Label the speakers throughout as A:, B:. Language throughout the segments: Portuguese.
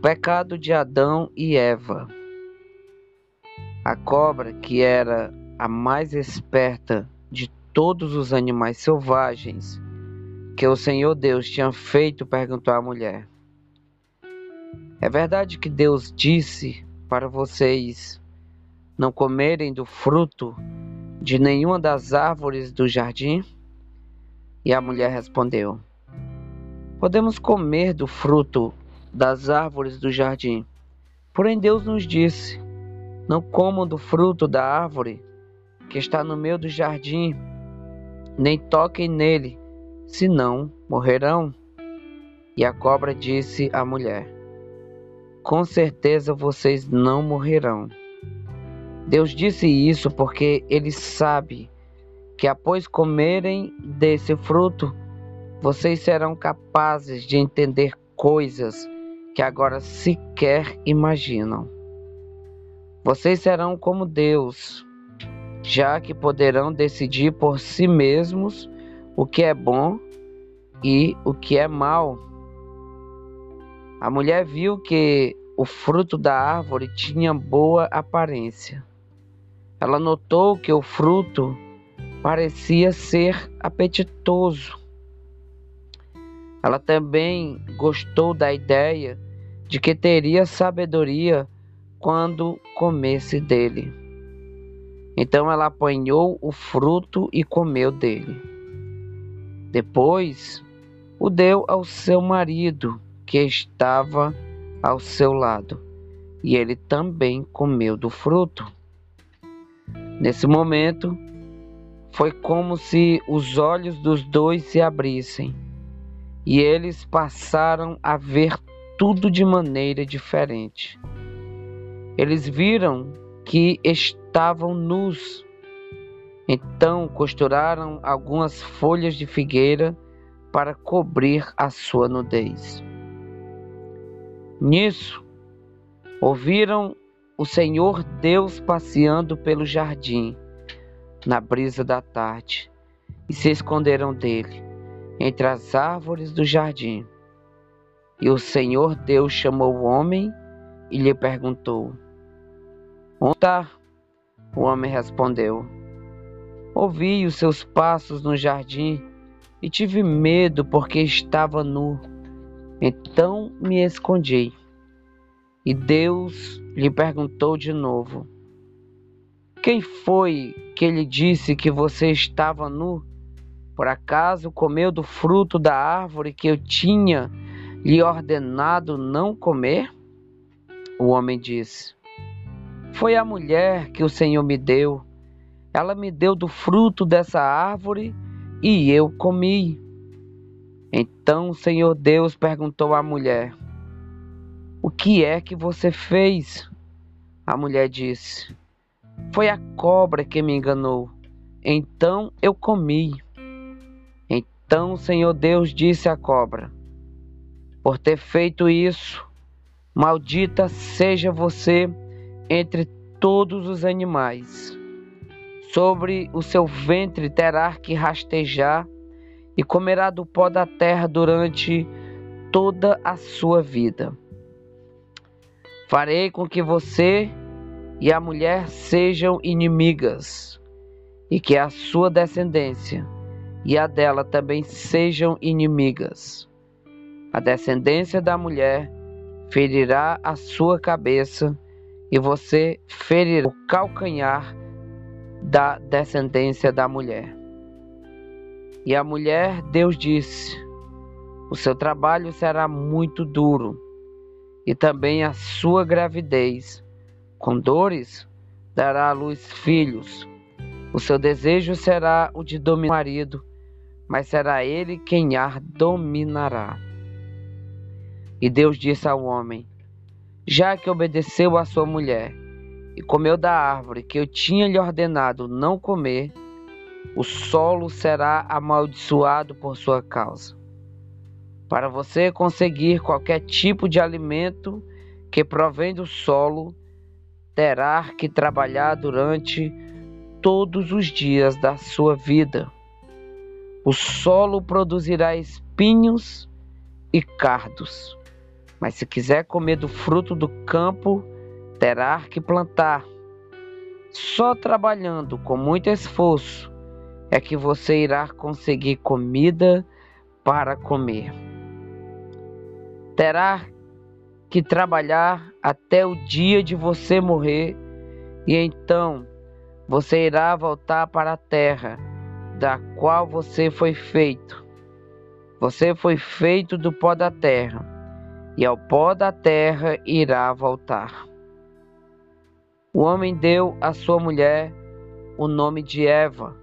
A: pecado de Adão e Eva. A cobra, que era a mais esperta de todos os animais selvagens que o Senhor Deus tinha feito, perguntou à mulher: É verdade que Deus disse para vocês não comerem do fruto de nenhuma das árvores do jardim? E a mulher respondeu: Podemos comer do fruto das árvores do jardim. Porém, Deus nos disse: Não comam do fruto da árvore que está no meio do jardim, nem toquem nele, senão morrerão. E a cobra disse à mulher: Com certeza vocês não morrerão. Deus disse isso porque ele sabe que após comerem desse fruto, vocês serão capazes de entender coisas que agora sequer imaginam. Vocês serão como Deus, já que poderão decidir por si mesmos o que é bom e o que é mal. A mulher viu que o fruto da árvore tinha boa aparência. Ela notou que o fruto parecia ser apetitoso. Ela também gostou da ideia de que teria sabedoria quando comesse dele. Então ela apanhou o fruto e comeu dele. Depois o deu ao seu marido, que estava ao seu lado, e ele também comeu do fruto. Nesse momento, foi como se os olhos dos dois se abrissem e eles passaram a ver tudo de maneira diferente. Eles viram que estavam nus. Então costuraram algumas folhas de figueira para cobrir a sua nudez. Nisso, ouviram o Senhor Deus passeando pelo jardim na brisa da tarde e se esconderam dele entre as árvores do jardim. E o Senhor Deus chamou o homem e lhe perguntou: Onde está? O homem respondeu: Ouvi os seus passos no jardim e tive medo porque estava nu. Então me escondi. E Deus lhe perguntou de novo: quem foi que lhe disse que você estava nu? Por acaso comeu do fruto da árvore que eu tinha lhe ordenado não comer? O homem disse: Foi a mulher que o Senhor me deu. Ela me deu do fruto dessa árvore e eu comi. Então o Senhor Deus perguntou à mulher: O que é que você fez? A mulher disse: foi a cobra que me enganou. Então eu comi. Então o Senhor Deus disse à cobra: Por ter feito isso, maldita seja você entre todos os animais. Sobre o seu ventre terá que rastejar e comerá do pó da terra durante toda a sua vida. Farei com que você e a mulher sejam inimigas, e que a sua descendência e a dela também sejam inimigas. A descendência da mulher ferirá a sua cabeça, e você ferirá o calcanhar da descendência da mulher. E a mulher, Deus disse: O seu trabalho será muito duro, e também a sua gravidez com dores, dará à luz filhos. O seu desejo será o de dominar o marido, mas será ele quem a dominará. E Deus disse ao homem: Já que obedeceu à sua mulher e comeu da árvore que eu tinha lhe ordenado não comer, o solo será amaldiçoado por sua causa. Para você conseguir qualquer tipo de alimento que provém do solo, terá que trabalhar durante todos os dias da sua vida. O solo produzirá espinhos e cardos. Mas se quiser comer do fruto do campo, terá que plantar. Só trabalhando com muito esforço é que você irá conseguir comida para comer. Terá que trabalhar até o dia de você morrer, e então você irá voltar para a terra da qual você foi feito. Você foi feito do pó da terra, e ao pó da terra irá voltar. O homem deu à sua mulher o nome de Eva,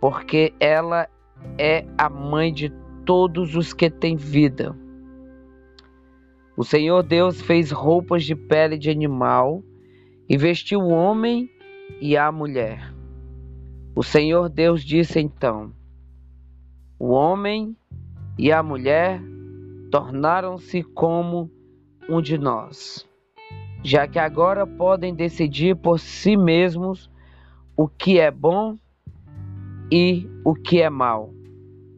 A: porque ela é a mãe de todos os que têm vida. O Senhor Deus fez roupas de pele de animal e vestiu o homem e a mulher. O Senhor Deus disse então: O homem e a mulher tornaram-se como um de nós, já que agora podem decidir por si mesmos o que é bom e o que é mal.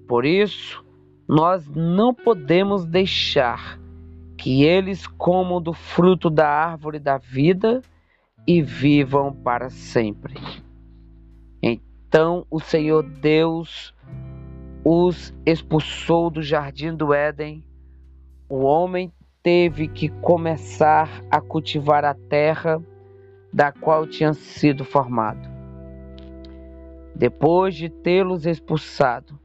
A: Por isso, nós não podemos deixar que eles comam do fruto da árvore da vida e vivam para sempre. Então o Senhor Deus os expulsou do jardim do Éden. O homem teve que começar a cultivar a terra da qual tinha sido formado. Depois de tê-los expulsado,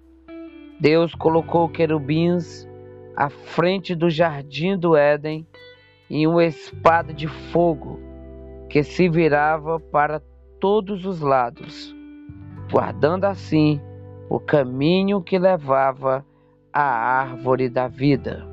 A: Deus colocou querubins à frente do jardim do Éden e uma espada de fogo que se virava para todos os lados, guardando assim o caminho que levava à árvore da vida.